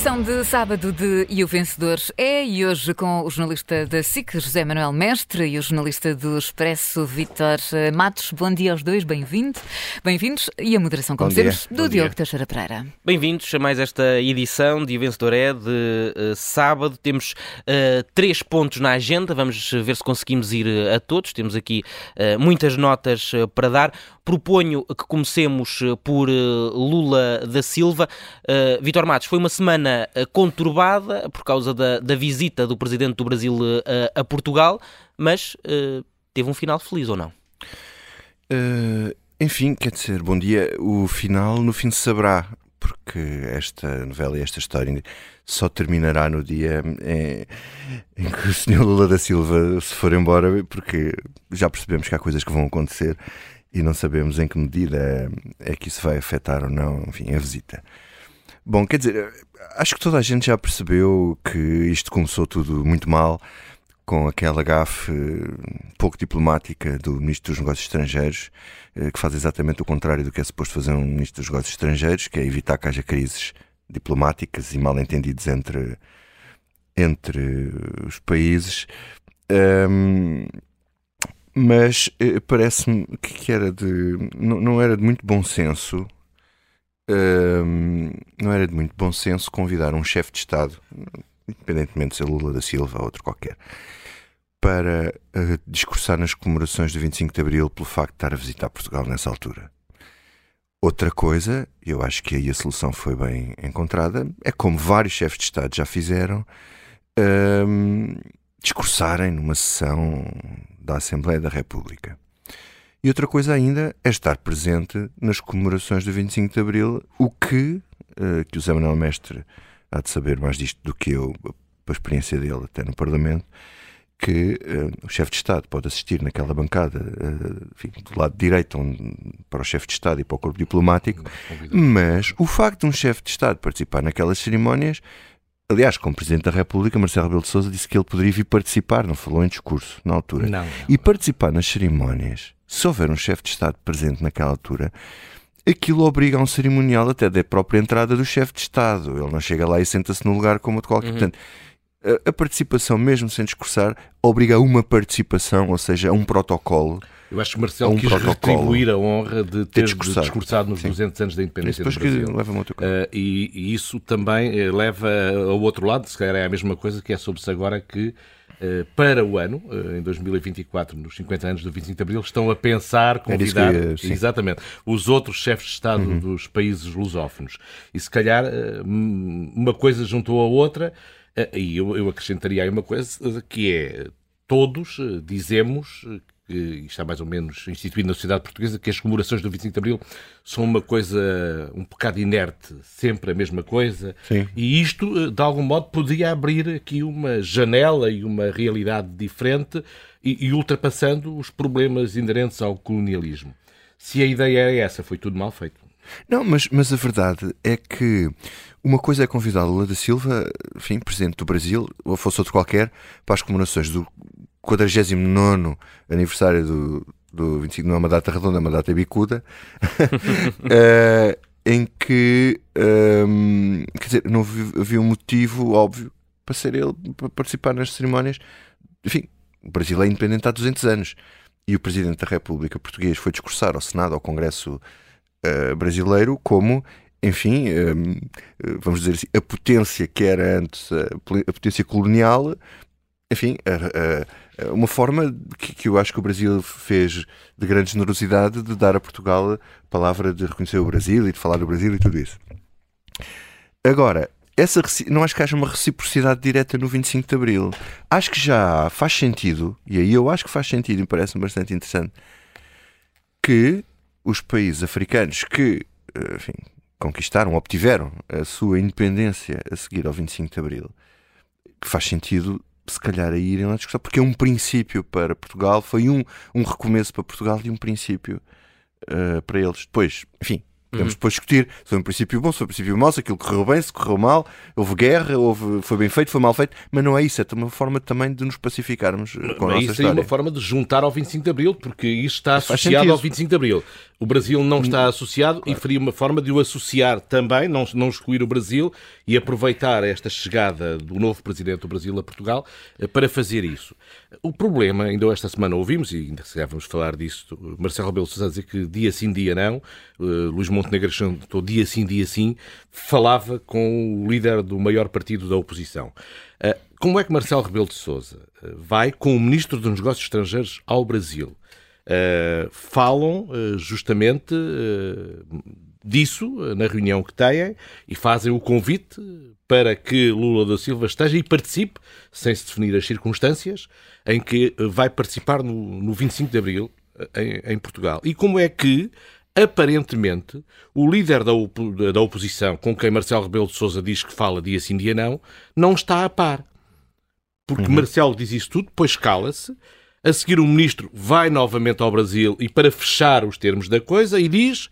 Edição de sábado de E o Vencedor é, e hoje com o jornalista da SIC, José Manuel Mestre, e o jornalista do Expresso, Vitor Matos. Bom dia aos dois, bem-vindos. Bem-vindos. E a moderação, como sempre, do Bom Diogo dia. Teixeira Pereira. Bem-vindos a mais esta edição de E o Vencedor é de uh, sábado. Temos uh, três pontos na agenda, vamos ver se conseguimos ir uh, a todos. Temos aqui muitas notas para dar. Proponho que comecemos por Lula da Silva. Vitor Matos, foi uma semana eh, conturbada por causa da, da visita do presidente do Brasil a, eh, a Portugal, mas uh, teve um final feliz ou não? Uh, enfim, quer dizer, bom dia. O final no fim se saberá, porque esta novela e esta história só terminará no dia em, em que o Sr. Lula da Silva se for embora, porque já percebemos que há coisas que vão acontecer e não sabemos em que medida é que isso vai afetar ou não, enfim, a visita. Bom, quer dizer, acho que toda a gente já percebeu que isto começou tudo muito mal com aquela gafe pouco diplomática do Ministro dos Negócios Estrangeiros, eh, que faz exatamente o contrário do que é suposto fazer um Ministro dos Negócios Estrangeiros, que é evitar que haja crises diplomáticas e mal-entendidos entre, entre os países. Um, mas eh, parece-me que era de, não, não era de muito bom senso não era de muito bom senso convidar um chefe de Estado, independentemente de ser Lula da Silva ou outro qualquer, para uh, discursar nas comemorações do 25 de Abril pelo facto de estar a visitar Portugal nessa altura. Outra coisa, eu acho que aí a solução foi bem encontrada, é como vários chefes de Estado já fizeram, discursarem numa sessão da Assembleia da República. E outra coisa ainda é estar presente nas comemorações do 25 de Abril, o que, uh, que o Zé Manuel Mestre há de saber mais disto do que eu, pela experiência dele até no Parlamento, que uh, o chefe de Estado pode assistir naquela bancada uh, enfim, do lado direito onde, para o chefe de Estado e para o corpo diplomático, mas o facto de um chefe de Estado participar naquelas cerimónias Aliás, como Presidente da República, Marcelo Rebelo de Sousa disse que ele poderia vir participar, não falou em discurso na altura. Não, não. E participar nas cerimónias se houver um chefe de Estado presente naquela altura, aquilo obriga a um cerimonial até da própria entrada do chefe de Estado. Ele não chega lá e senta-se no lugar como de qualquer. Uhum. Portanto, a, a, participação, mesmo sem discursar, obriga a uma participação, ou seja, a um protocolo. Eu acho que Marcelo um quis retribuir a honra de ter discursado, discursado nos Sim. 200 anos da independência do Brasil. Que leva uh, e, e, isso também uh, leva ao outro lado, se calhar é a mesma coisa, que é sobre-se agora que eh, para o ano, eh, em 2024, nos 50 anos do 25 de Abril, estão a pensar convidar ia, exatamente os outros chefes de Estado uhum. dos países lusófonos. E se calhar uma coisa juntou a outra, e eu, eu acrescentaria aí uma coisa que é todos dizemos que está mais ou menos instituído na sociedade portuguesa, que as comemorações do 25 de Abril são uma coisa um bocado inerte, sempre a mesma coisa. Sim. E isto, eh, de algum modo, podia abrir aqui uma janela e uma realidade diferente e, e ultrapassando os problemas inerentes ao colonialismo. Se a ideia era essa, foi tudo mal feito. Não, mas, mas a verdade é que uma coisa é convidar Lula da Silva, enfim, presidente do Brasil, ou fosse outro qualquer, para as comemorações do 49 aniversário do, do 25 não é uma data redonda, é uma data bicuda, uh, em que um, ehm, quer dizer, não havia um motivo óbvio para ser ele para participar nas cerimónias. Enfim, o Brasil é independente há 200 anos e o Presidente da República Português foi discursar ao Senado, ao Congresso uh, brasileiro, como enfim, um, ehm, vamos dizer assim, a potência que era antes a, a potência colonial, enfim, a, uma forma que, eu acho que o Brasil fez de grande generosidade de dar a Portugal a palavra de reconhecer o Brasil e de falar do Brasil e tudo isso. Agora, essa, não acho que haja uma reciprocidade direta no 25 de Abril. Acho que já faz sentido, e aí eu acho que faz sentido e me parece-me bastante interessante, que os países africanos que eh, enfim, conquistaram, obtiveram a sua independência a seguir ao 25 de Abril, que faz sentido se calhar a irem lá discussão, porque é um princípio para Portugal, foi um, um recomeço para Portugal e um princípio uh, para eles. Depois, enfim, podemos uhum. depois discutir se foi um princípio bom, se foi um princípio mau, se aquilo correu bem, se correu mal, houve guerra, houve, foi bem feito, foi mal feito, mas não é isso, é uma forma também de nos pacificarmos com mas a nossa isso história. é uma forma de juntar ao 25 de Abril, porque isto está associado ao 25 de Abril. O Brasil não está associado claro. e faria uma forma de o associar também, não, não excluir o Brasil e aproveitar esta chegada do novo presidente do Brasil a Portugal eh, para fazer isso. O problema, ainda esta semana ouvimos, e ainda se vamos falar disso, Marcelo Rebelo Sousa dizer que dia sim, dia não, uh, Luís Montenegro estou dia sim, dia sim, falava com o líder do maior partido da oposição. Uh, como é que Marcelo Rebelo de Sousa vai com o ministro dos Negócios Estrangeiros ao Brasil? Uh, falam uh, justamente uh, disso na reunião que têm e fazem o convite para que Lula da Silva esteja e participe, sem se definir as circunstâncias, em que vai participar no, no 25 de Abril em, em, Portugal. E como é que, aparentemente, o líder da, da oposição, com quem Marcelo Rebelo de Sousa diz que fala dia sim, dia não, não está a par. Porque uhum. Marcelo diz isso tudo, depois cala-se a seguir, o ministro vai novamente ao Brasil e para fechar os termos da coisa e diz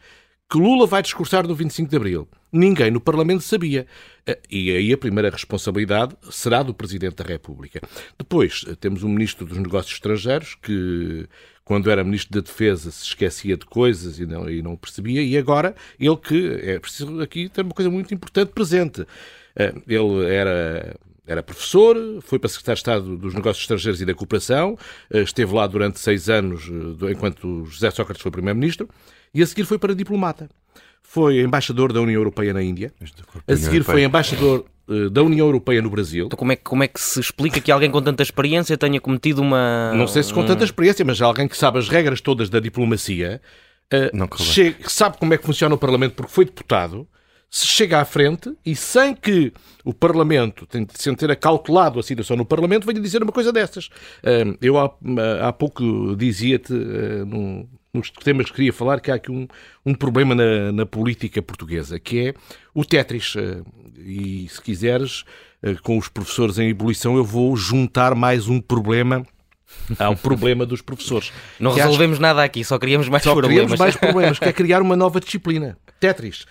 que Lula vai discursar no 25 de Abril. Ninguém no Parlamento sabia. Eh, e aí a primeira responsabilidade será do Presidente da República. Depois eh, temos o Ministro dos Negócios Estrangeiros que, quando era Ministro da Defesa, se esquecia de coisas e não, e não percebia, e agora ele que é preciso aqui ter uma coisa muito importante presente. Eh, ele era era professor, foi para secretário de Estado dos Negócios Estrangeiros e da Cooperação, eh, esteve lá durante seis anos, eh, enquanto José Sócrates foi primeiro-ministro, e a seguir foi para diplomata. Foi embaixador da União Europeia na Índia, a seguir foi embaixador eh, da União Europeia no Brasil. Então como é, como é que se explica que alguém com tanta experiência tenha cometido uma... Não sei se com tanta experiência, mas alguém que sabe as regras todas da diplomacia, uh, chega, sabe como é que funciona o Parlamento porque foi deputado, se chega à frente e sem que o Parlamento, sem ter acautelado a situação no Parlamento, venha dizer uma coisa dessas. Eu há, há pouco dizia-te, nos temas que queria falar, que há aqui um, um problema na, na, política portuguesa, que é o Tetris. E se quiseres, eh, com os professores em ebulição, eu vou juntar mais um problema ao problema dos professores. Não resolvemos acho... nada aqui, só queríamos mais só problemas. Queríamos mais problemas, que é criar uma nova disciplina. Tetris.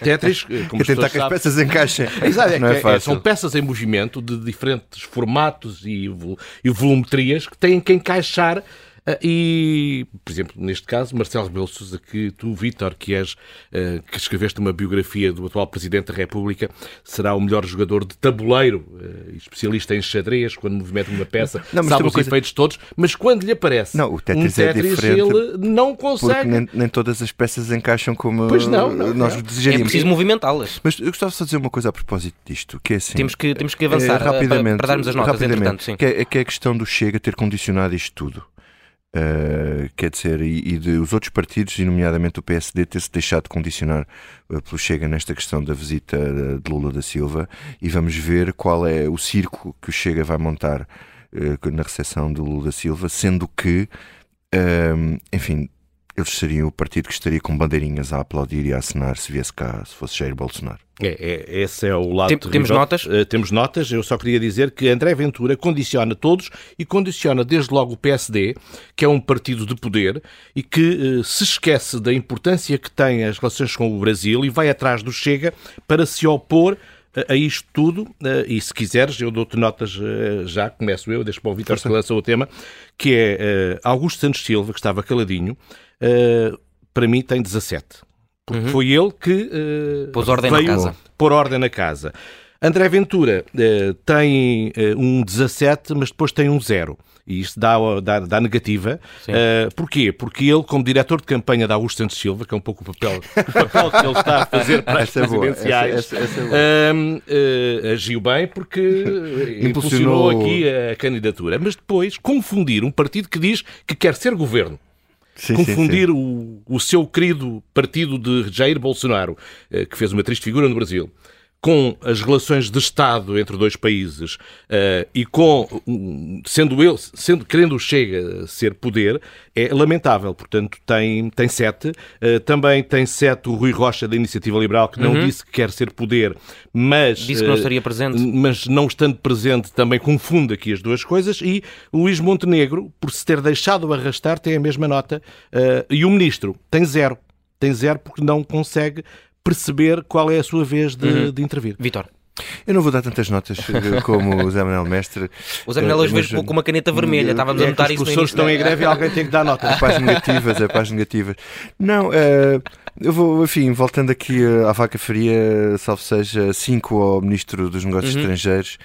Tetris, como que tentar que as peças encaixem. Exato, é, não é, é, são peças em movimento de diferentes formatos e, e volumetrias que têm que encaixar e, por exemplo, neste caso, Marcelo Rebelo Sousa, que tu, Vítor, que és, uh, que escreveste uma biografia do atual Presidente da República, será o melhor jogador de tabuleiro, uh, especialista em xadrez, quando movimenta uma peça, não, sabe os coisa... efeitos todos, mas quando lhe aparece não, o Tetris, um Tetris é ele não consegue. Nem, nem, todas as peças encaixam como pois não, não nós não. desejaríamos. É preciso movimentá-las. Mas eu gostava só de dizer uma coisa a propósito disto, que é assim... Temos que, temos que avançar rapidamente, para, para darmos as notas, rapidamente, sim. Que é, que é a questão do Chega ter condicionado isto tudo. Uh, quer dizer, e, e, de os outros partidos, e nomeadamente o PSD, ter-se deixado condicionar uh, pelo Chega nesta questão da visita de Lula da Silva, e vamos ver qual é o circo que o Chega vai montar uh, na recepção de Lula da Silva, sendo que, enfim, eles seriam o partido que estaria com bandeirinhas a aplaudir e a assinar se viesse cá, se fosse Jair Bolsonaro. É, é, esse é o lado Tem, Temos notas? Uh, temos notas. Eu só queria dizer que André Ventura condiciona todos e condiciona desde logo o PSD, que é um partido de poder e que uh, se esquece da importância que tem as relações com o Brasil e vai atrás do Chega para se opor a isto tudo, eh, e se quiseres, eu dou-te notas já, começo eu, deixo para o Vitor que lançou o tema, que é Augusto Santos Silva, que estava caladinho, para mim tem 17 porque uhum. foi ele que uh, pôs ordem na casa. pôr ordem na casa. André Ventura uh, tem uh, um 17, mas depois tem um 0. E isto dá, dá, dá negativa. Uh, porquê? Porque ele, como diretor de campanha da Augusto Santos Silva, que é um pouco o papel, o papel que ele está a fazer para as essa presidenciais, essa, essa, uh, agiu bem porque impulsionou aqui a candidatura. Mas depois confundir um partido que diz que quer ser governo Sim, confundir sim, sim. O, o seu querido partido de Jair Bolsonaro, eh, que fez uma triste figura no Brasil, com as relações de Estado entre dois países uh, e com sendo ele sendo querendo o Chega ser poder é lamentável. Portanto tem tem sete. Uh, também tem sete o Rui Rocha da Iniciativa Liberal que não uhum. disse que quer ser poder mas disse que não estaria presente. uh, mas não estando presente também confunde aqui as duas coisas. E Luís Montenegro por se ter deixado arrastar tem a mesma nota. E o ministro tem zero. Tem zero porque não consegue perceber qual é a sua vez de, uhum. de intervir. Vitor. Eu não vou dar tantas notas eh, como o Zé Manuel Mestre. O Zé Manuel hoje veio com uma caneta vermelha, estávamos é a notar isso. Os professores estão em greve e alguém tem que dar notas. É pás negativas, é pás negativas. Não, uh, eu vou, enfim, voltando aqui à vaca fria, salvo seja, 5 ao Ministro dos Negócios uhum. Estrangeiros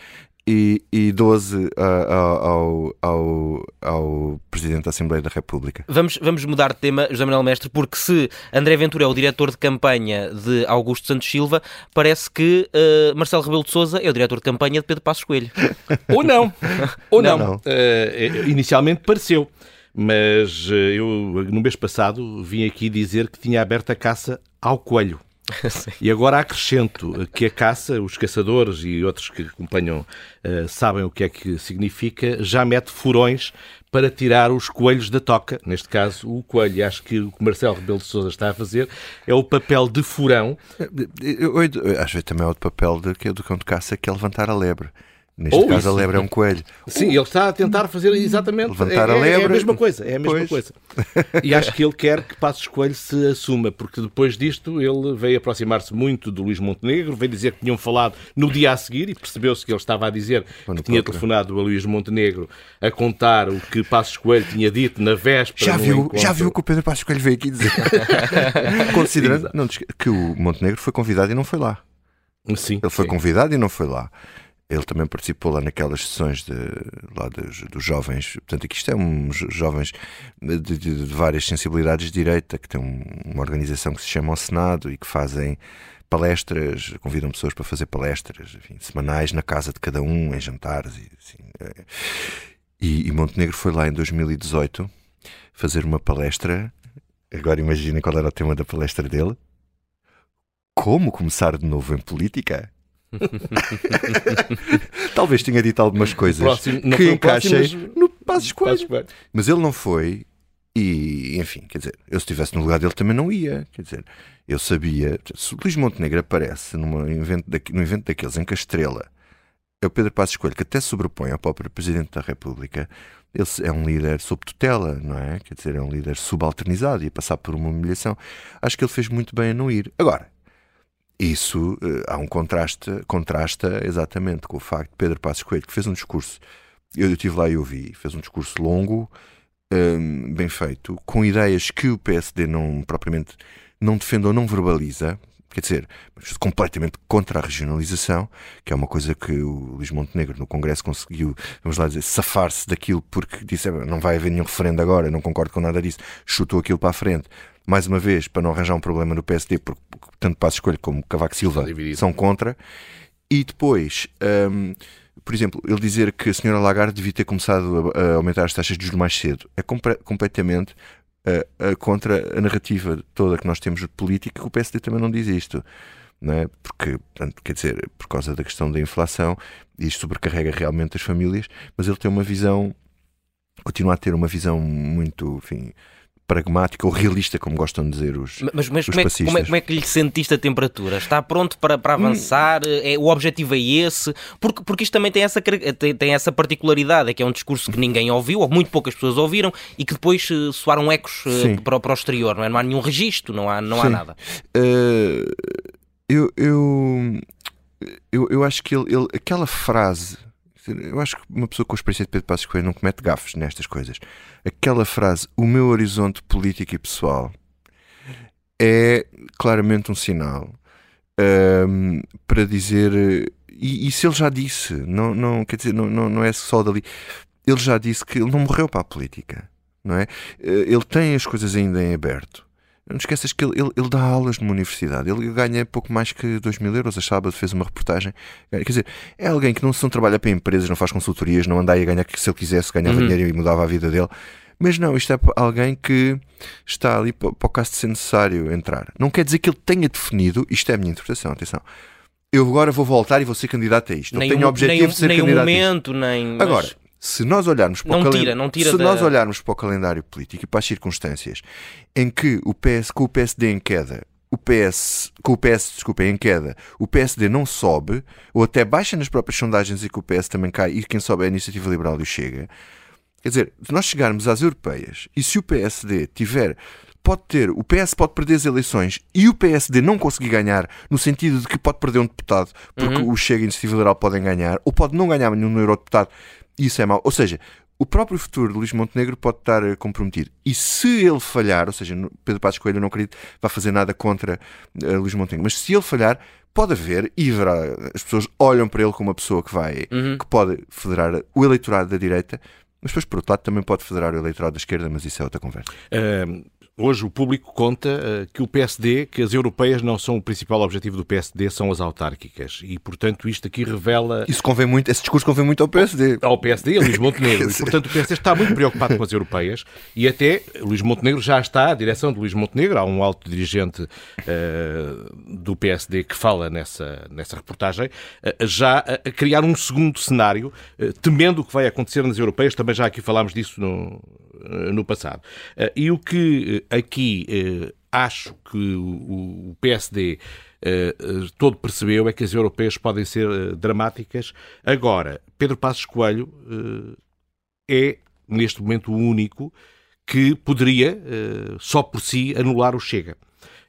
e, e 12 ao, ao, ao, Presidente da Assembleia da República. Vamos, vamos mudar de tema, José Manuel Mestre, porque se André Ventura é o diretor de campanha de Augusto Santos Silva, parece que uh, Marcelo Rebelo de Sousa é o diretor de campanha de Pedro Passos Coelho. Ou não, ou não. não, não. Uh, inicialmente pareceu. Mas uh, eu, no mês passado, vim aqui dizer que tinha aberto a caça ao coelho. e agora acrescento que a caça, os caçadores e outros que acompanham uh, sabem o que é que significa, já mete furões para tirar os coelhos da toca. Neste caso, o coelho. E acho que o que Marcelo Rebelo de Sousa está a fazer é o papel de furão. Eu, eu, eu, às vezes também é o papel de, que do cão de caça, que é levantar a lebre. Neste Ou caso, isso. a lebre é um coelho. Sim, ele está a tentar fazer exatamente. Levantar é, a lebre. É a mesma coisa. É a mesma pois. coisa. E acho que ele quer que Passos Coelho se assuma, porque depois disto ele veio aproximar-se muito do Luís Montenegro, veio dizer que tinham falado no dia a seguir e percebeu-se que ele estava a dizer que tinha telefonado a Luís Montenegro a contar o que Passos Coelho tinha dito na véspera. Já viu, já viu que o Pedro Passos Coelho veio aqui dizer. Considerando não, que o Montenegro foi convidado e não foi lá. Sim, ele foi sim. convidado e não foi lá ele também participou lá naquelas sessões de, lá dos, dos jovens. Portanto, aqui isto é um jovens de, de, de várias sensibilidades de direita, que tem um, uma organização que se chama o Senado e que fazem palestras, convidam pessoas para fazer palestras enfim, semanais na casa de cada um, em jantares. E, assim, é. e, e Montenegro foi lá em 2018 fazer uma palestra. Agora imaginem qual era o tema da palestra dele. Como começar de novo em política? Talvez tenha dito algumas coisas próximo, que encaixem no Passos Coelho. Mas ele não foi e, enfim, quer dizer, eu se estivesse no lugar dele também não ia. Quer dizer, eu sabia. Se o Luís Montenegro aparece num evento, daqui, num evento daqueles em que a estrela é o Pedro Passos Coelho, que até sobrepõe ao próprio Presidente da República, ele é um líder sob tutela, não é? Quer dizer, é um líder subalternizado e a passar por uma humilhação. Acho que ele fez muito bem a não ir. Agora, isso uh, há um contraste, contrasta exatamente com o facto de Pedro Passos Coelho, que fez um discurso, eu, estive lá e ouvi, fez um discurso longo, um, bem feito, com ideias que o PSD não propriamente não defende ou não verbaliza, quer dizer, completamente contra a regionalização, que é uma coisa que o Luís Montenegro no Congresso conseguiu, vamos lá dizer, safar-se daquilo porque disse não vai haver nenhum referendo agora, não concordo com nada disso, chutou aquilo para a frente mais uma vez, para não arranjar um problema no PSD, porque tanto Passo Escolho como Cavaco Silva são contra. E depois, um, por exemplo, ele dizer que a senhora Lagarde devia ter começado a, a aumentar as taxas de juros mais cedo é completamente uh, uh, contra a narrativa toda que nós temos de política, que o PSD também não diz isto. Não é? Porque, portanto, quer dizer, por causa da questão da inflação, isto sobrecarrega realmente as famílias, mas ele tem uma visão, continua a ter uma visão muito, enfim, pragmática ou realista, como gostam de dizer os Mas, mas os como, é, como, é, como, é, que lhe sentiste a temperatura? Está pronto para, para avançar? Hum. É, o objetivo é esse? Porque, porque isto também tem essa, tem, tem, essa particularidade, é que é um discurso que ninguém ouviu, ou muito poucas pessoas ouviram, e que depois uh, soaram ecos uh, para, para o exterior, não, é? não há nenhum registro, não há, não há nada. Uh, eu, eu, eu, eu acho que ele, ele, aquela frase eu acho que uma pessoa com a experiência de Pedro Passos Coelho não comete gafes nestas coisas. Aquela frase, o meu horizonte político e pessoal, é claramente um sinal um, para dizer. E, se ele já disse, não, não, quer dizer, não, não, não é só dali. Ele já disse que ele não morreu para a política, não é? Eh, ele tem as coisas ainda em aberto. Não esqueças que ele, ele, ele, dá aulas numa universidade. Ele ganha pouco mais que 2 mil euros. A sábado fez uma reportagem. Quer dizer, é alguém que não, não trabalha para empresas, não faz consultorias, não anda aí a ganhar que se ele quisesse ganhava uhum. dinheiro e mudava a vida dele. Mas não, isto é alguém que está ali para, para o caso de ser necessário entrar. Não quer dizer que ele tenha definido, isto é a minha interpretação, atenção. Eu agora vou voltar e vou ser candidato a isto. Nem eu tenho o objetivo nem, de ser nem candidato momento, a isto. Nem, Agora, se nós olharmos para não o tira, não tira se da... nós olharmos para o calendário político e para as circunstâncias em que o PS com o PSD em queda o PS, com o PS, desculpa, em queda, o PSD não sobe, ou até baixa nas próprias sondagens e que o PS também cai, e quem sobe é a Iniciativa Liberal e o Chega. Quer dizer, se nós chegarmos às europeias e se o PSD tiver pode ter, o PS pode perder as eleições e o PSD não conseguir ganhar, no sentido de que pode perder um deputado, porque uhum. o Chega e a Iniciativa Liberal podem ganhar, ou pode não ganhar nenhum eurodeputado, isso é mau. Ou seja, o próprio futuro de Luís Montenegro pode estar comprometido. E se ele falhar, ou seja, Pedro Passos Coelho não acredito vai fazer nada contra uh, Luís Montenegro, mas se ele falhar, pode haver, e as pessoas olham para ele como uma pessoa que vai, uhum. que pode federar o eleitorado da direita, mas depois, por outro lado, também pode federar o eleitorado da esquerda, mas isso é outra conversa. Uh, Hoje o público conta uh, que o PSD, que as europeias não são o principal objetivo do PSD, são as autárquicas. E, portanto, isto aqui revela... Isso convém muito, esse discurso convém muito ao PSD. Ao PSD e a Luís Montenegro. e, portanto, o PSD está muito preocupado com as europeias e até Luís Montenegro já está, a direção de Luís Montenegro, há um alto dirigente uh, do PSD que fala nessa, nessa reportagem, uh, já a, criar um segundo cenário, temendo o que vai acontecer nas europeias. Também já aqui falámos disso no, no passado. e o que aqui eh, acho que o, o PSD eh, eh, todo percebeu é que as europeias podem ser dramáticas. Agora, Pedro Passos Coelho é, neste momento, o único que poderia, só por si, anular o Chega.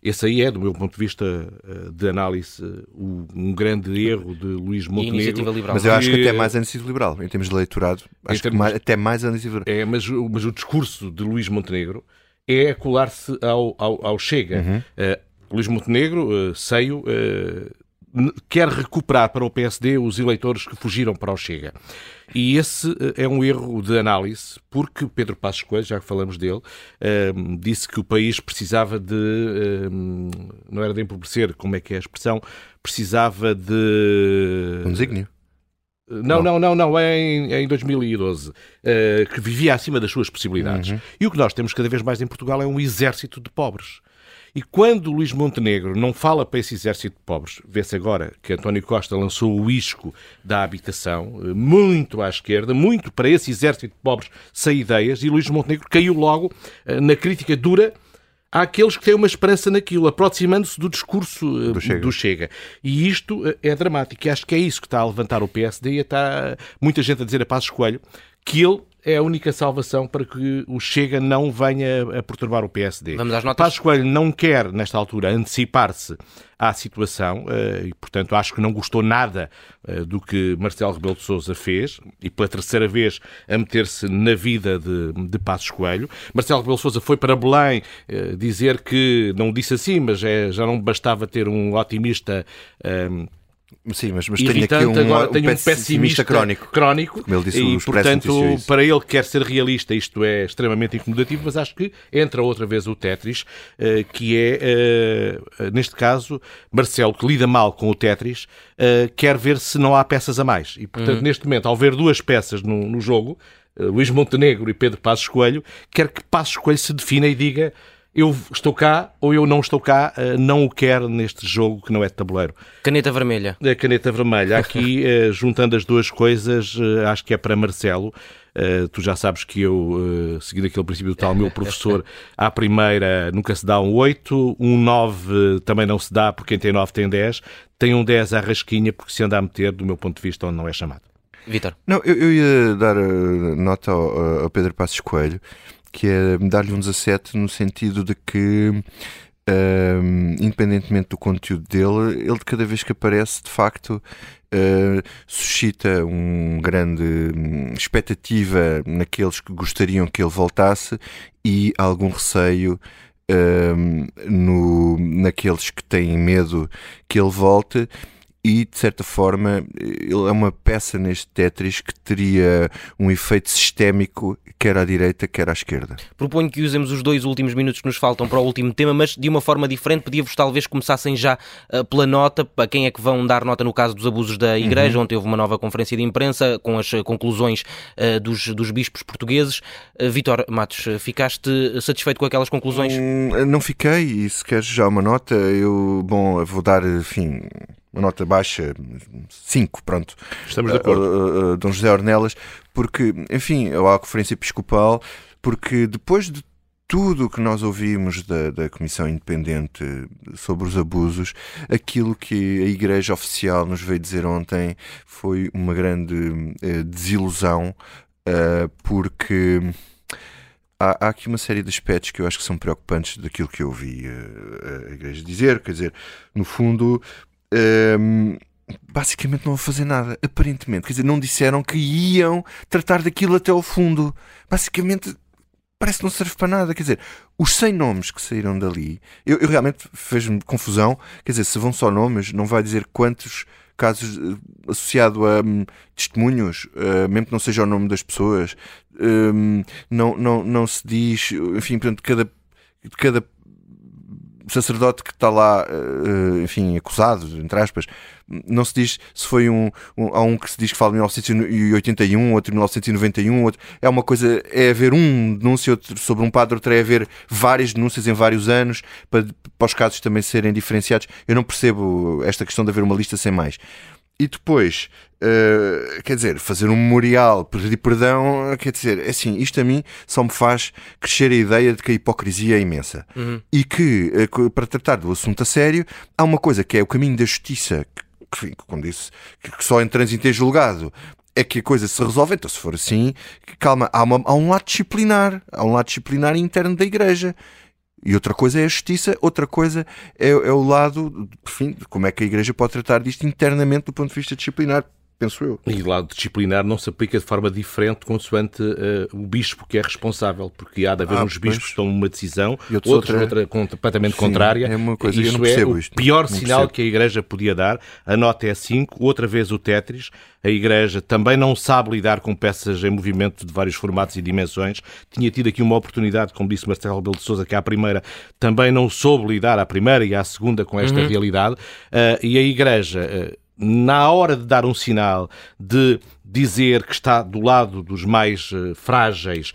Esse aí é, do meu ponto de vista de análise, um grande erro de Luís Montenegro. Mas eu acho que até mais a iniciativa liberal, em termos de eleitorado, acho termos... que mais, até mais a iniciativa liberal. É, mas, mas o discurso de Luís Montenegro é colar-se ao, ao, ao, Chega. Uhum. Uh, Luís Montenegro, uh, Seio, uh, quer recuperar para o PSD os eleitores que fugiram para o Chega. E esse é um erro de análise, porque Pedro Passos Coelho, já que falamos dele, disse que o país precisava de. não era de empobrecer, como é que é a expressão? Precisava de. Um desígnio. Não, não, não, não, é em, é em 2012, uh, eh, que vivia acima das suas possibilidades. Uhum. E o que nós temos cada vez mais em Portugal é um exército de pobres. E quando Luís Montenegro não fala para esse exército de pobres, vê-se agora que António Costa lançou o isco da habitação, eh, muito à esquerda, muito para esse exército de pobres sem ideias, e Luís Montenegro caiu logo uh, na crítica dura há aqueles que têm uma esperança naquilo, aproximando-se do discurso eh, do Chega. do Chega. E isto eh, é dramático. E acho que é isso que está a levantar o PSD e está muita gente a dizer a Passos Coelho que ele é a única salvação para que o Chega não venha a perturbar o PSD. Vamos às notas. Passos Coelho não quer, nesta altura, antecipar-se à situação eh, e, portanto, acho que não gostou nada eh, do que Marcelo Rebelo de Sousa fez e, pela terceira vez, a meter-se na vida de, de Passos Coelho. Marcelo Rebelo de Sousa foi para Belém eh, dizer que, não disse assim, mas é, já não bastava ter um otimista Sim, mas, mas tenho aqui um, agora tenho um pessimista crónico. crónico como ele disse, e, portanto, para ele que quer ser realista, isto é extremamente incomodativo, mas acho que entra outra vez o Tetris, uh, que é, uh, neste caso, Marcelo, que lida mal com o Tetris, quer ver se não há peças a mais. E, portanto, uhum. neste momento, ao ver duas peças no, no jogo, Luís Montenegro e Pedro Passos Coelho, quer que Passos Coelho se defina e diga eu estou cá ou eu não estou cá, eh, não o quero neste jogo que não é de tabuleiro. Caneta vermelha. A caneta vermelha. Aqui, eh, juntando as duas coisas, eh, acho que é para Marcelo. tu já sabes que eu, seguindo aquele princípio do tal, meu professor, à primeira nunca se dá um 8, um 9 também não se dá, porque quem tem 9 tem 10, tem um 10 à rasquinha, porque se anda a meter, do meu ponto de vista, onde não é chamado. Vitor. Não, eu, eu, ia dar nota ao, ao Pedro Passos Coelho que é dar-lhe um 17 no sentido de que, um, independentemente do conteúdo dele, ele de cada vez que aparece, de facto, Uh, suscita um grande um, expectativa naqueles que gostariam que ele voltasse e algum receio um, no, naqueles que têm medo que ele volte e, de certa forma, ele é uma peça neste Tetris que teria um efeito sistémico, quer à direita, quer à esquerda. Proponho que usemos os dois últimos minutos que nos faltam para o último tema, mas de uma forma diferente. Pedia-vos talvez começassem já uh, pela nota, para quem é que vão dar nota no caso dos abusos da Igreja, uhum. onde houve uma nova conferência de imprensa com as conclusões uh, dos, dos bispos portugueses. Uh, Vitor Matos, ficaste satisfeito com aquelas conclusões? Hum, não fiquei, e se queres já uma nota, eu, bom, vou dar, enfim, uma nota baixa, 5, pronto. Estamos de acordo. Uh, Dom José Ornelas, porque, enfim, a Conferência Episcopal, porque depois de tudo o que nós ouvimos da, da Comissão Independente sobre os abusos, aquilo que a Igreja Oficial nos veio dizer ontem foi uma grande uh, desilusão, uh, porque há, há, aqui uma série de aspectos que eu acho que são preocupantes daquilo que eu ouvi a, a Igreja dizer. Quer dizer, no fundo. Um, basicamente não vão fazer nada, aparentemente. Quer dizer, não disseram que iam tratar daquilo até ao fundo. Basicamente, parece que não serve para nada. Quer dizer, os 100 nomes que saíram dali, eu, eu realmente fez-me confusão. Quer dizer, se vão só nomes, não vai dizer quantos casos uh, associado a um, testemunhos, uh, mesmo que não seja o nome das pessoas, um, não, não, não se diz, enfim, portanto, cada, cada sacerdote que está lá, uh, enfim, acusado, entre aspas, não se diz se foi um, um. Há um que se diz que fala de 1981, outro de 1991, outro. É uma coisa. É haver um denúncio outro sobre um padre, outro é haver várias denúncias em vários anos para, para os casos também serem diferenciados. Eu não percebo esta questão de haver uma lista sem mais. E depois, uh, quer dizer, fazer um memorial, pedir perdão, quer dizer, é assim, isto a mim só me faz crescer a ideia de que a hipocrisia é imensa. Uhum. E que, uh, para tratar do assunto a sério, há uma coisa que é o caminho da justiça, que, como disse, que só em trânsito é julgado, é que a coisa se resolve. Então, se for assim, calma, há, uma, há um lado disciplinar, há um lado disciplinar interno da Igreja. E outra coisa é a justiça, outra coisa é, é o lado, enfim, como é que a Igreja pode tratar disto internamente do ponto de vista disciplinar penso eu. E o lado disciplinar não se aplica de forma diferente consoante uh, o bispo que é responsável, porque há de haver ah, uns bispos que tomam uma decisão, outros, outra, outra completamente Sim, contrária. É uma coisa, isto é o isto, pior sinal percebo. que a Igreja podia dar. A nota é 5, outra vez o Tetris. A Igreja também não sabe lidar com peças em movimento de vários formatos e dimensões. Tinha tido aqui uma oportunidade, como disse Marcelo Belo de Souza, que à primeira também não soube lidar à primeira e à segunda com esta uhum. realidade. Uh, e a Igreja... Uh, na hora de dar um sinal, de dizer que está do lado dos mais uh, frágeis,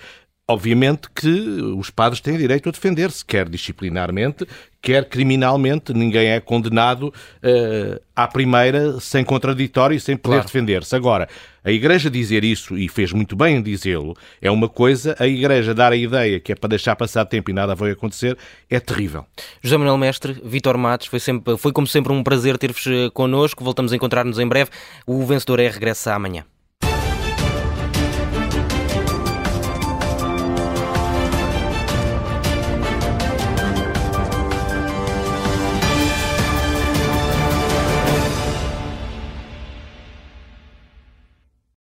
obviamente que os padres têm direito a defender-se, quer disciplinarmente, quer criminalmente. Ninguém é condenado uh, à primeira sem contraditório e sem poder claro. defender-se. Agora, a Igreja dizer isso, e fez muito bem em dizê-lo, é uma coisa. A Igreja dar a ideia que é para deixar passar tempo e nada vai acontecer, é terrível. José Manuel Mestre, Vitor Matos, foi, sempre, foi como sempre um prazer ter-vos eh, connosco. Voltamos a encontrar-nos em breve. O vencedor é regressa amanhã.